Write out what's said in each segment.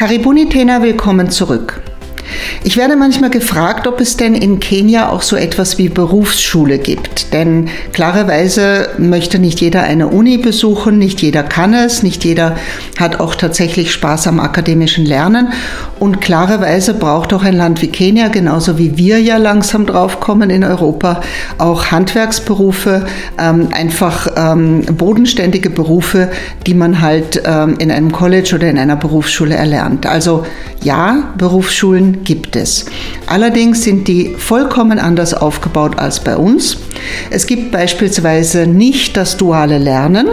Karibuni Tena, willkommen zurück. Ich werde manchmal gefragt, ob es denn in Kenia auch so etwas wie Berufsschule gibt. Denn klarerweise möchte nicht jeder eine Uni besuchen, nicht jeder kann es, nicht jeder hat auch tatsächlich Spaß am akademischen Lernen. Und klarerweise braucht auch ein Land wie Kenia, genauso wie wir ja langsam draufkommen in Europa, auch Handwerksberufe, ähm, einfach ähm, bodenständige Berufe, die man halt ähm, in einem College oder in einer Berufsschule erlernt. Also ja, Berufsschulen gibt es. Allerdings sind die vollkommen anders aufgebaut als bei uns. Es gibt beispielsweise nicht das duale Lernen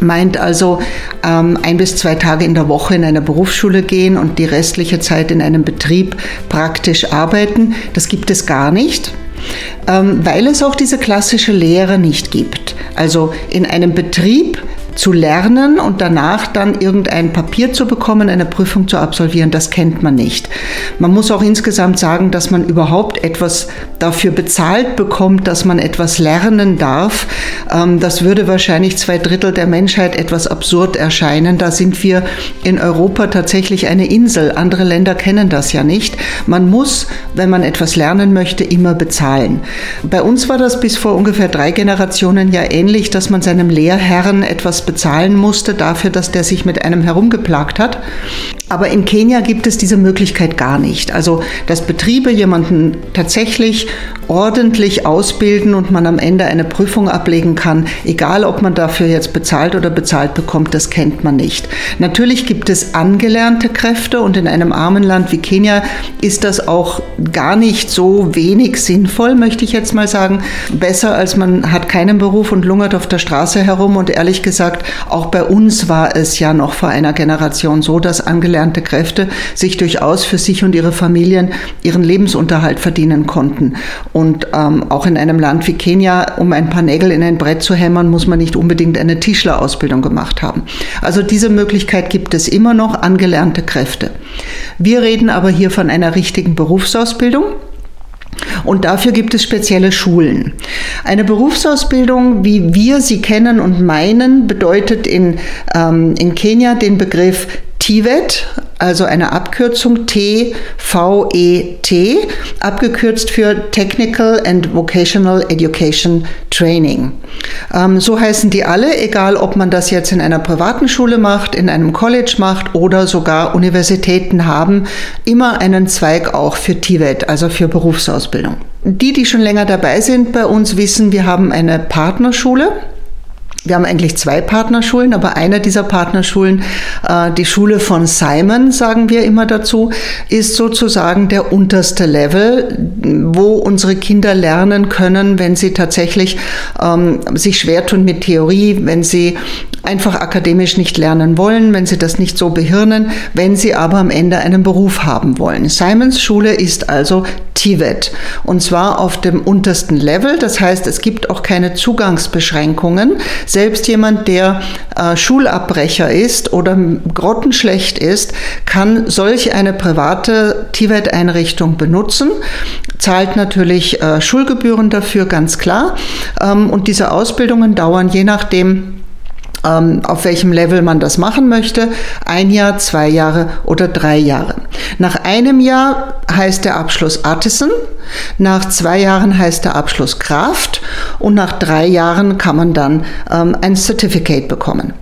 meint also ähm, ein bis zwei Tage in der Woche in einer Berufsschule gehen und die restliche Zeit in einem Betrieb praktisch arbeiten. Das gibt es gar nicht, ähm, weil es auch diese klassische Lehre nicht gibt. Also in einem Betrieb zu lernen und danach dann irgendein Papier zu bekommen, eine Prüfung zu absolvieren, das kennt man nicht. Man muss auch insgesamt sagen, dass man überhaupt etwas dafür bezahlt bekommt, dass man etwas lernen darf. Ähm, das würde wahrscheinlich zwei Drittel der Menschheit etwas absurd erscheinen. Da sind wir in Europa tatsächlich eine Insel. Andere Länder kennen das ja nicht. Man muss, wenn man etwas lernen möchte, immer bezahlen. Bei uns war das bis vor ungefähr drei Generationen ja ähnlich, dass man seinem Lehrherrn etwas bezahlen musste dafür, dass der sich mit einem herumgeplagt hat. Aber in Kenia gibt es diese Möglichkeit gar nicht. Also, dass Betriebe jemanden tatsächlich ordentlich ausbilden und man am Ende eine Prüfung ablegen kann, egal ob man dafür jetzt bezahlt oder bezahlt bekommt, das kennt man nicht. Natürlich gibt es angelernte Kräfte und in einem armen Land wie Kenia ist das auch gar nicht so wenig sinnvoll, möchte ich jetzt mal sagen. Besser als man hat keinen Beruf und lungert auf der Straße herum und ehrlich gesagt, auch bei uns war es ja noch vor einer Generation so, dass angelernte gelernte Kräfte sich durchaus für sich und ihre Familien ihren Lebensunterhalt verdienen konnten. Und ähm, auch in einem Land wie Kenia, um ein paar Nägel in ein Brett zu hämmern, muss man nicht unbedingt eine Tischlerausbildung gemacht haben. Also diese Möglichkeit gibt es immer noch, angelernte Kräfte. Wir reden aber hier von einer richtigen Berufsausbildung. Und dafür gibt es spezielle Schulen. Eine Berufsausbildung, wie wir sie kennen und meinen, bedeutet in, ähm, in Kenia den Begriff TVET, also eine Abkürzung TVET, abgekürzt für Technical and Vocational Education Training. Ähm, so heißen die alle, egal ob man das jetzt in einer privaten Schule macht, in einem College macht oder sogar Universitäten haben immer einen Zweig auch für TVET, also für Berufsausbildung. Die, die schon länger dabei sind bei uns, wissen, wir haben eine Partnerschule wir haben eigentlich zwei Partnerschulen, aber eine dieser Partnerschulen, äh, die Schule von Simon, sagen wir immer dazu, ist sozusagen der unterste Level, wo unsere Kinder lernen können, wenn sie tatsächlich ähm, sich schwer tun mit Theorie, wenn sie einfach akademisch nicht lernen wollen, wenn sie das nicht so behirnen, wenn sie aber am Ende einen Beruf haben wollen. Simons Schule ist also TVET und zwar auf dem untersten Level. Das heißt, es gibt auch keine Zugangsbeschränkungen. Selbst jemand, der äh, Schulabbrecher ist oder grottenschlecht ist, kann solch eine private TVET-Einrichtung benutzen, zahlt natürlich äh, Schulgebühren dafür, ganz klar. Ähm, und diese Ausbildungen dauern je nachdem, ähm, auf welchem Level man das machen möchte. Ein Jahr, zwei Jahre oder drei Jahre. Nach einem Jahr heißt der Abschluss Artisan, nach zwei Jahren heißt der Abschluss Kraft und nach drei Jahren kann man dann ähm, ein Certificate bekommen.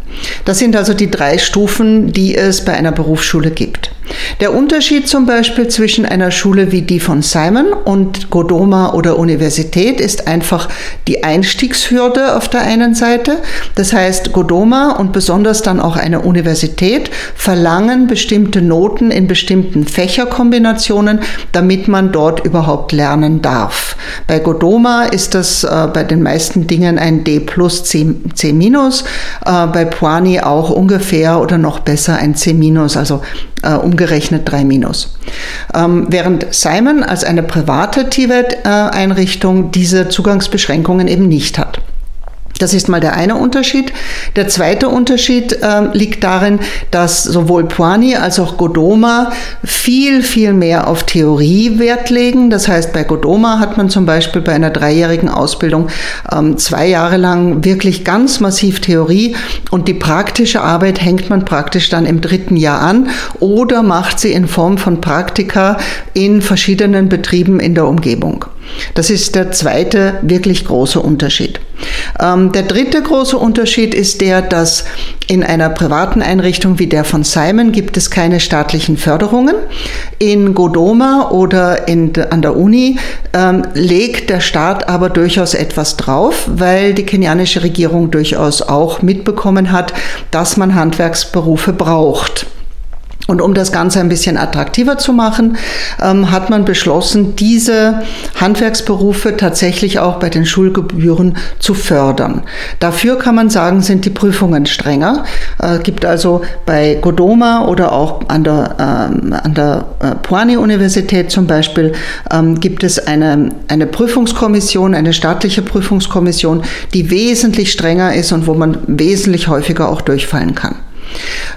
Das sind also die drei Stufen, die es bei einer Berufsschule gibt. Der Unterschied zum Beispiel zwischen einer Schule wie die von Simon und Godoma oder Universität ist einfach die Einstiegshürde auf der einen Seite. Das heißt, Godoma und besonders dann auch eine Universität verlangen bestimmte Noten in bestimmten Fächerkombinationen, damit man dort überhaupt lernen darf. Bei Godoma ist das äh, bei den meisten Dingen ein D plus C, C minus, äh, bei Puani auch ungefähr oder noch besser ein C minus, also äh, umgerechnet 3 minus. Ähm, während Simon als eine private TVET-Einrichtung diese Zugangsbeschränkungen eben nicht hat. Das ist mal der eine Unterschied. Der zweite Unterschied äh, liegt darin, dass sowohl Poani als auch Godoma viel, viel mehr auf Theorie Wert legen. Das heißt, bei Godoma hat man zum Beispiel bei einer dreijährigen Ausbildung ähm, zwei Jahre lang wirklich ganz massiv Theorie und die praktische Arbeit hängt man praktisch dann im dritten Jahr an oder macht sie in Form von Praktika in verschiedenen Betrieben in der Umgebung. Das ist der zweite wirklich große Unterschied. Ähm, der dritte große Unterschied ist der, dass in einer privaten Einrichtung wie der von Simon gibt es keine staatlichen Förderungen. In Godoma oder in, an der Uni ähm, legt der Staat aber durchaus etwas drauf, weil die kenianische Regierung durchaus auch mitbekommen hat, dass man Handwerksberufe braucht. Und um das Ganze ein bisschen attraktiver zu machen, ähm, hat man beschlossen, diese Handwerksberufe tatsächlich auch bei den Schulgebühren zu fördern. Dafür kann man sagen, sind die Prüfungen strenger. Äh, gibt also bei Godoma oder auch an der, ähm, an der äh, Puani-Universität zum Beispiel, ähm, gibt es eine, eine Prüfungskommission, eine staatliche Prüfungskommission, die wesentlich strenger ist und wo man wesentlich häufiger auch durchfallen kann.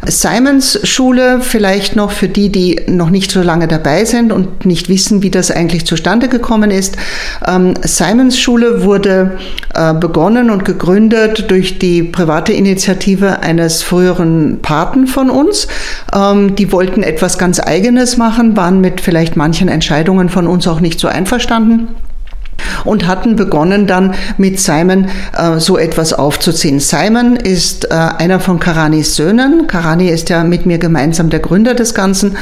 Simons Schule, vielleicht noch für die, die noch nicht so lange dabei sind und nicht wissen, wie das eigentlich zustande gekommen ist. Ähm, Simons Schule wurde äh, begonnen und gegründet durch die private Initiative eines früheren Paten von uns. Ähm, die wollten etwas ganz Eigenes machen, waren mit vielleicht manchen Entscheidungen von uns auch nicht so einverstanden und hatten begonnen dann mit Simon äh, so etwas aufzuziehen. Simon ist äh, einer von Karanis Söhnen. Karani ist ja mit mir gemeinsam der Gründer des Ganzen,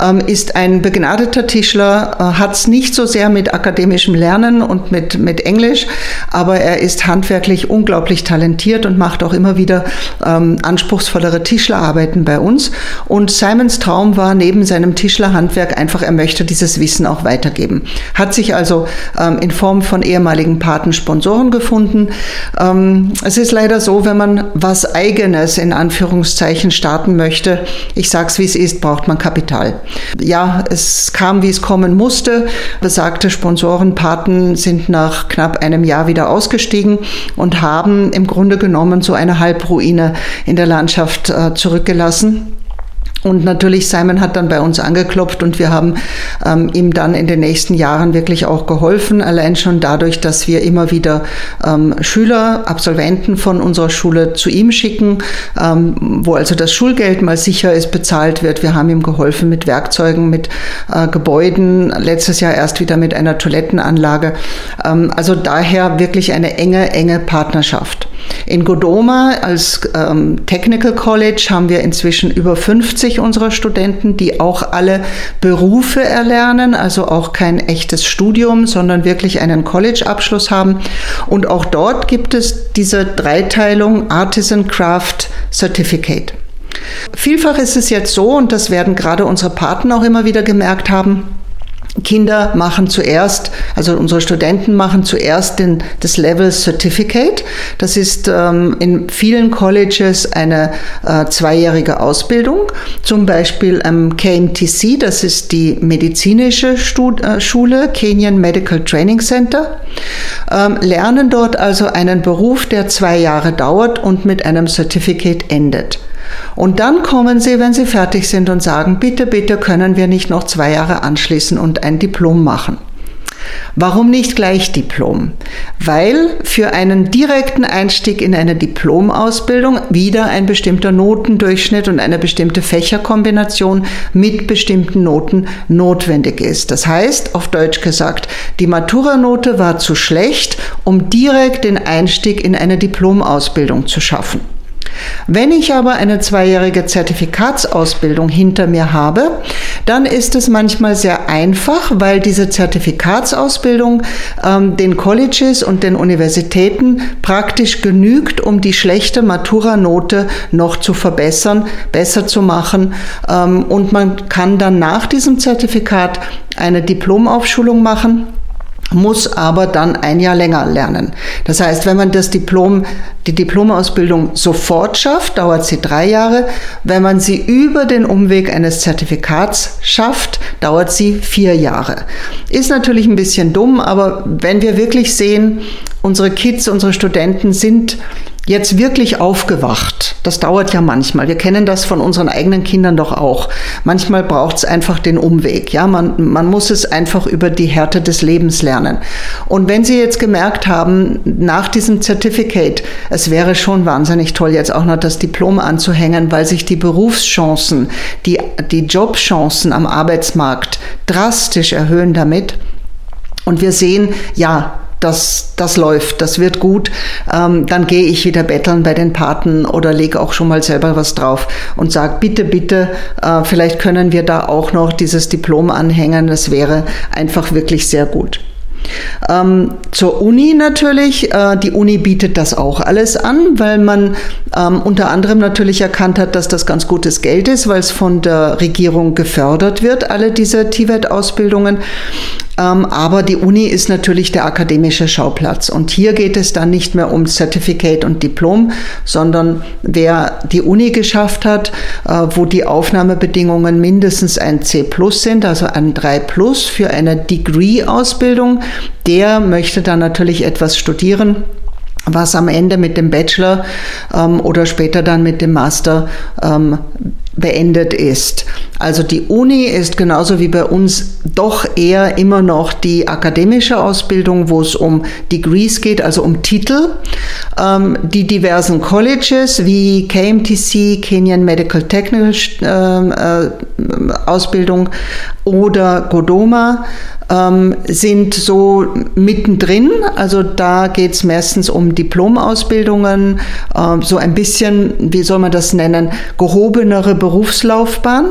ähm, ist ein begnadeter Tischler, äh, hat es nicht so sehr mit akademischem Lernen und mit, mit Englisch, aber er ist handwerklich unglaublich talentiert und macht auch immer wieder ähm, anspruchsvollere Tischlerarbeiten bei uns. Und Simons Traum war neben seinem Tischlerhandwerk einfach, er möchte dieses Wissen auch weitergeben. Hat sich also ähm, in Form von ehemaligen Patensponsoren gefunden. Ähm, es ist leider so, wenn man was Eigenes in Anführungszeichen starten möchte, ich sag's wie es ist, braucht man Kapital. Ja, es kam, wie es kommen musste. Besagte Sponsoren, Paten sind nach knapp einem Jahr wieder ausgestiegen und haben im Grunde genommen so eine Halbruine in der Landschaft äh, zurückgelassen. Und natürlich, Simon hat dann bei uns angeklopft und wir haben ähm, ihm dann in den nächsten Jahren wirklich auch geholfen, allein schon dadurch, dass wir immer wieder ähm, Schüler, Absolventen von unserer Schule zu ihm schicken, ähm, wo also das Schulgeld mal sicher ist, bezahlt wird. Wir haben ihm geholfen mit Werkzeugen, mit äh, Gebäuden, letztes Jahr erst wieder mit einer Toilettenanlage. Ähm, also daher wirklich eine enge, enge Partnerschaft. In Godoma als ähm, Technical College haben wir inzwischen über 50 unserer Studenten, die auch alle Berufe erlernen, also auch kein echtes Studium, sondern wirklich einen College-Abschluss haben. Und auch dort gibt es diese Dreiteilung Artisan Craft Certificate. Vielfach ist es jetzt so, und das werden gerade unsere Partner auch immer wieder gemerkt haben, Kinder machen zuerst, also unsere Studenten machen zuerst den, das Level Certificate. Das ist ähm, in vielen Colleges eine äh, zweijährige Ausbildung. Zum Beispiel am KMTC, das ist die medizinische Stud äh, Schule, Kenyan Medical Training Center. Ähm, lernen dort also einen Beruf, der zwei Jahre dauert und mit einem Certificate endet. Und dann kommen sie, wenn sie fertig sind und sagen, bitte, bitte können wir nicht noch zwei Jahre anschließen und ein Diplom machen. Warum nicht gleich Diplom? Weil für einen direkten Einstieg in eine Diplomausbildung wieder ein bestimmter Notendurchschnitt und eine bestimmte Fächerkombination mit bestimmten Noten notwendig ist. Das heißt, auf Deutsch gesagt, die Matura-Note war zu schlecht, um direkt den Einstieg in eine Diplomausbildung zu schaffen. Wenn ich aber eine zweijährige Zertifikatsausbildung hinter mir habe, dann ist es manchmal sehr einfach, weil diese Zertifikatsausbildung ähm, den Colleges und den Universitäten praktisch genügt, um die schlechte Matura-Note noch zu verbessern, besser zu machen. Ähm, und man kann dann nach diesem Zertifikat eine Diplomaufschulung machen muss aber dann ein Jahr länger lernen. Das heißt, wenn man das Diplom, die Diplomausbildung sofort schafft, dauert sie drei Jahre. Wenn man sie über den Umweg eines Zertifikats schafft, dauert sie vier Jahre. Ist natürlich ein bisschen dumm, aber wenn wir wirklich sehen, unsere Kids, unsere Studenten sind jetzt wirklich aufgewacht. Das dauert ja manchmal. Wir kennen das von unseren eigenen Kindern doch auch. Manchmal braucht es einfach den Umweg. Ja, man, man muss es einfach über die Härte des Lebens lernen. Und wenn Sie jetzt gemerkt haben, nach diesem Certificate, es wäre schon wahnsinnig toll, jetzt auch noch das Diplom anzuhängen, weil sich die Berufschancen, die, die Jobchancen am Arbeitsmarkt drastisch erhöhen damit. Und wir sehen, ja, das, das läuft, das wird gut, ähm, dann gehe ich wieder betteln bei den Paten oder lege auch schon mal selber was drauf und sage, bitte, bitte, äh, vielleicht können wir da auch noch dieses Diplom anhängen. Das wäre einfach wirklich sehr gut. Ähm, zur Uni natürlich. Äh, die Uni bietet das auch alles an, weil man ähm, unter anderem natürlich erkannt hat, dass das ganz gutes Geld ist, weil es von der Regierung gefördert wird, alle diese TVET-Ausbildungen. Ähm, aber die Uni ist natürlich der akademische Schauplatz. Und hier geht es dann nicht mehr um Certificate und Diplom, sondern wer die Uni geschafft hat, äh, wo die Aufnahmebedingungen mindestens ein C plus sind, also ein 3 plus für eine Degree-Ausbildung, der möchte dann natürlich etwas studieren was am Ende mit dem Bachelor ähm, oder später dann mit dem Master ähm, beendet ist. Also die Uni ist genauso wie bei uns doch eher immer noch die akademische Ausbildung, wo es um Degrees geht, also um Titel. Ähm, die diversen Colleges wie KMTC, Kenyan Medical Technical äh, äh, Ausbildung oder Godoma ähm, sind so mittendrin. Also da geht es meistens um Diplomausbildungen, äh, so ein bisschen, wie soll man das nennen, gehobenere Berufslaufbahn.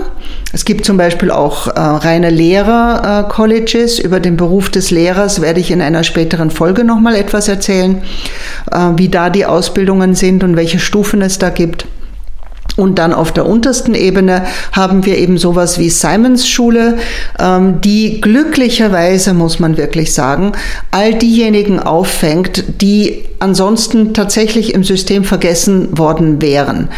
Es gibt zum Beispiel auch äh, reine Lehrer-Colleges. Äh, Über den Beruf des Lehrers werde ich in einer späteren Folge nochmal etwas erzählen, äh, wie da die Ausbildungen sind und welche Stufen es da gibt. Und dann auf der untersten Ebene haben wir eben sowas wie Simons Schule, ähm, die glücklicherweise, muss man wirklich sagen, all diejenigen auffängt, die ansonsten tatsächlich im System vergessen worden wären.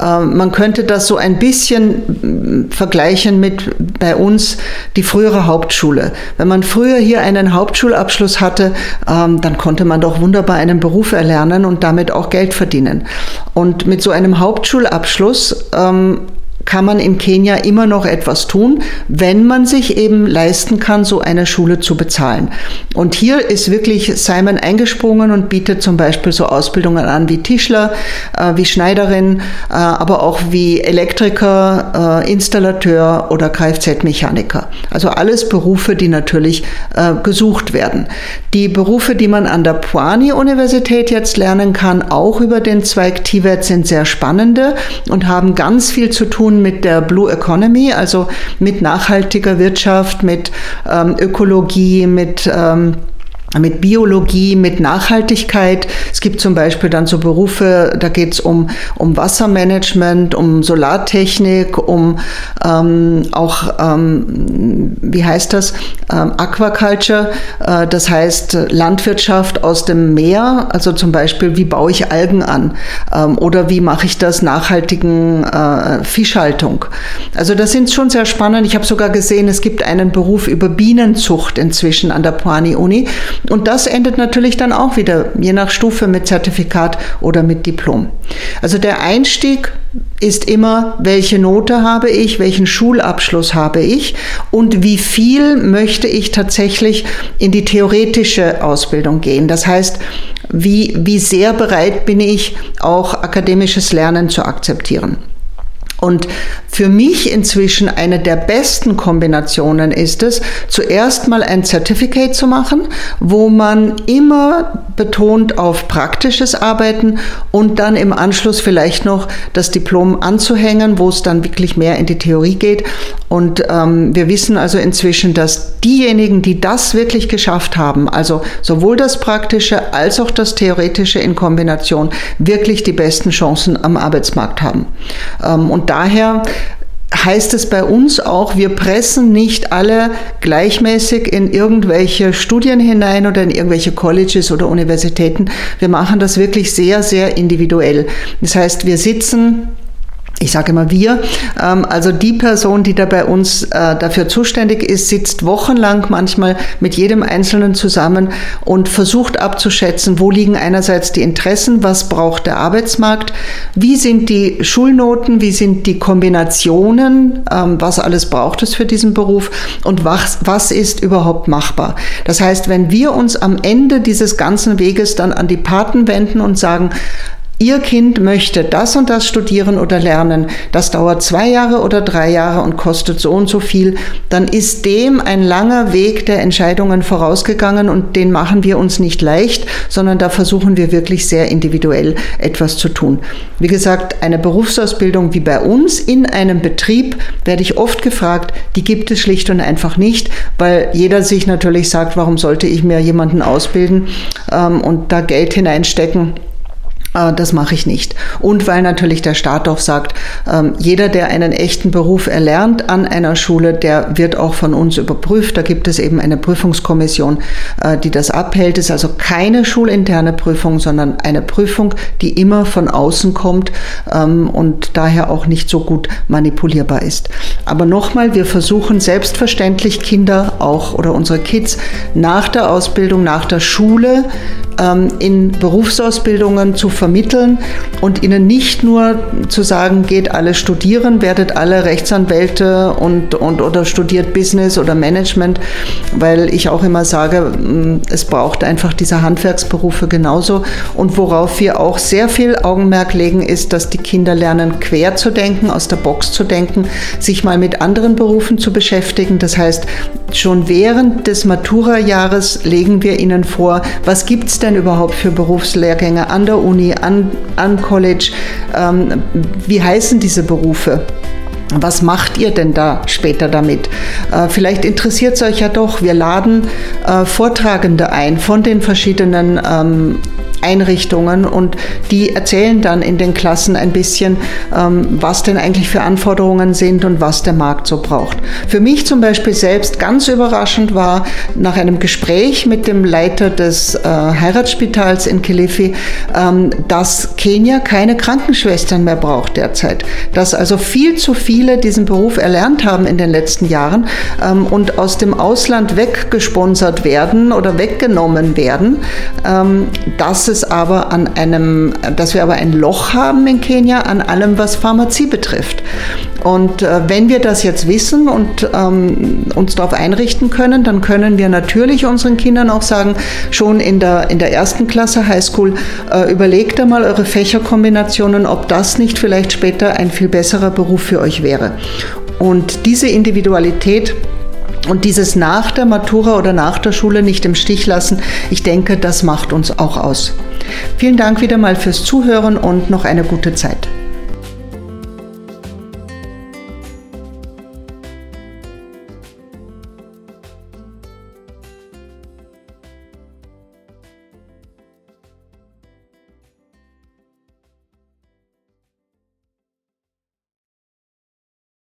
Ähm, man könnte das so ein bisschen vergleichen mit bei uns die frühere Hauptschule. Wenn man früher hier einen Hauptschulabschluss hatte, ähm, dann konnte man doch wunderbar einen Beruf erlernen und damit auch Geld verdienen. Und mit so einem Hauptschulabschluss ähm, kann man in Kenia immer noch etwas tun, wenn man sich eben leisten kann, so eine Schule zu bezahlen. Und hier ist wirklich Simon eingesprungen und bietet zum Beispiel so Ausbildungen an wie Tischler, äh, wie Schneiderin, äh, aber auch wie Elektriker, äh, Installateur oder Kfz-Mechaniker. Also alles Berufe, die natürlich gesucht werden. Die Berufe, die man an der Pwani-Universität jetzt lernen kann, auch über den Zweig TVET, sind sehr spannende und haben ganz viel zu tun mit der Blue Economy, also mit nachhaltiger Wirtschaft, mit ähm, Ökologie, mit ähm, mit Biologie, mit Nachhaltigkeit. Es gibt zum Beispiel dann so Berufe, da geht es um, um Wassermanagement, um Solartechnik, um ähm, auch, ähm, wie heißt das, ähm, Aquaculture, äh, das heißt Landwirtschaft aus dem Meer, also zum Beispiel, wie baue ich Algen an ähm, oder wie mache ich das nachhaltigen äh, Fischhaltung. Also das sind schon sehr spannend. Ich habe sogar gesehen, es gibt einen Beruf über Bienenzucht inzwischen an der Puani Uni. Und das endet natürlich dann auch wieder, je nach Stufe, mit Zertifikat oder mit Diplom. Also der Einstieg ist immer, welche Note habe ich, welchen Schulabschluss habe ich und wie viel möchte ich tatsächlich in die theoretische Ausbildung gehen. Das heißt, wie, wie sehr bereit bin ich, auch akademisches Lernen zu akzeptieren. Und für mich inzwischen eine der besten Kombinationen ist es, zuerst mal ein Certificate zu machen, wo man immer betont auf praktisches Arbeiten und dann im Anschluss vielleicht noch das Diplom anzuhängen, wo es dann wirklich mehr in die Theorie geht. Und ähm, wir wissen also inzwischen, dass diejenigen, die das wirklich geschafft haben, also sowohl das Praktische als auch das Theoretische in Kombination, wirklich die besten Chancen am Arbeitsmarkt haben. Ähm, und daher heißt es bei uns auch, wir pressen nicht alle gleichmäßig in irgendwelche Studien hinein oder in irgendwelche Colleges oder Universitäten. Wir machen das wirklich sehr, sehr individuell. Das heißt, wir sitzen ich sage immer wir, ähm, also die Person, die da bei uns äh, dafür zuständig ist, sitzt wochenlang manchmal mit jedem Einzelnen zusammen und versucht abzuschätzen, wo liegen einerseits die Interessen, was braucht der Arbeitsmarkt, wie sind die Schulnoten, wie sind die Kombinationen, ähm, was alles braucht es für diesen Beruf und was, was ist überhaupt machbar. Das heißt, wenn wir uns am Ende dieses ganzen Weges dann an die Paten wenden und sagen, Ihr Kind möchte das und das studieren oder lernen, das dauert zwei Jahre oder drei Jahre und kostet so und so viel, dann ist dem ein langer Weg der Entscheidungen vorausgegangen und den machen wir uns nicht leicht, sondern da versuchen wir wirklich sehr individuell etwas zu tun. Wie gesagt, eine Berufsausbildung wie bei uns in einem Betrieb werde ich oft gefragt, die gibt es schlicht und einfach nicht, weil jeder sich natürlich sagt, warum sollte ich mir jemanden ausbilden ähm, und da Geld hineinstecken das mache ich nicht. Und weil natürlich der Staat auch sagt, ähm, jeder, der einen echten Beruf erlernt an einer Schule, der wird auch von uns überprüft. Da gibt es eben eine Prüfungskommission, äh, die das abhält. Es ist also keine schulinterne Prüfung, sondern eine Prüfung, die immer von außen kommt ähm, und daher auch nicht so gut manipulierbar ist. Aber nochmal, wir versuchen selbstverständlich Kinder auch oder unsere Kids nach der Ausbildung, nach der Schule ähm, in Berufsausbildungen zu vermitteln und ihnen nicht nur zu sagen, geht alle studieren, werdet alle Rechtsanwälte und, und oder studiert Business oder Management, weil ich auch immer sage, mm, es braucht einfach diese Handwerksberufe genauso. Und worauf wir auch sehr viel Augenmerk legen, ist, dass die Kinder lernen, quer zu denken, aus der Box zu denken, sich mal mit anderen Berufen zu beschäftigen. Das heißt, schon während des Matura-Jahres legen wir ihnen vor, was gibt es denn überhaupt für Berufslehrgänge an der Uni, an, an College? Ähm, wie heißen diese Berufe? Was macht ihr denn da später damit? Äh, vielleicht interessiert es euch ja doch. Wir laden äh, Vortragende ein von den verschiedenen ähm, Einrichtungen und die erzählen dann in den Klassen ein bisschen, ähm, was denn eigentlich für Anforderungen sind und was der Markt so braucht. Für mich zum Beispiel selbst ganz überraschend war nach einem Gespräch mit dem Leiter des äh, Heiratsspitals in Kilifi, ähm, dass Kenia keine Krankenschwestern mehr braucht derzeit, dass also viel zu viele diesen Beruf erlernt haben in den letzten Jahren ähm, und aus dem Ausland weggesponsert werden oder weggenommen werden. dass es aber an einem, dass wir aber ein Loch haben in Kenia an allem, was Pharmazie betrifft. Und äh, wenn wir das jetzt wissen und ähm, uns darauf einrichten können, dann können wir natürlich unseren Kindern auch sagen, schon in der, in der ersten Klasse Highschool, äh, überlegt einmal eure Fächerkombinationen, ob das nicht vielleicht später ein viel besserer Beruf für euch wäre. Und diese Individualität, und dieses nach der Matura oder nach der Schule nicht im Stich lassen, ich denke, das macht uns auch aus. Vielen Dank wieder mal fürs Zuhören und noch eine gute Zeit.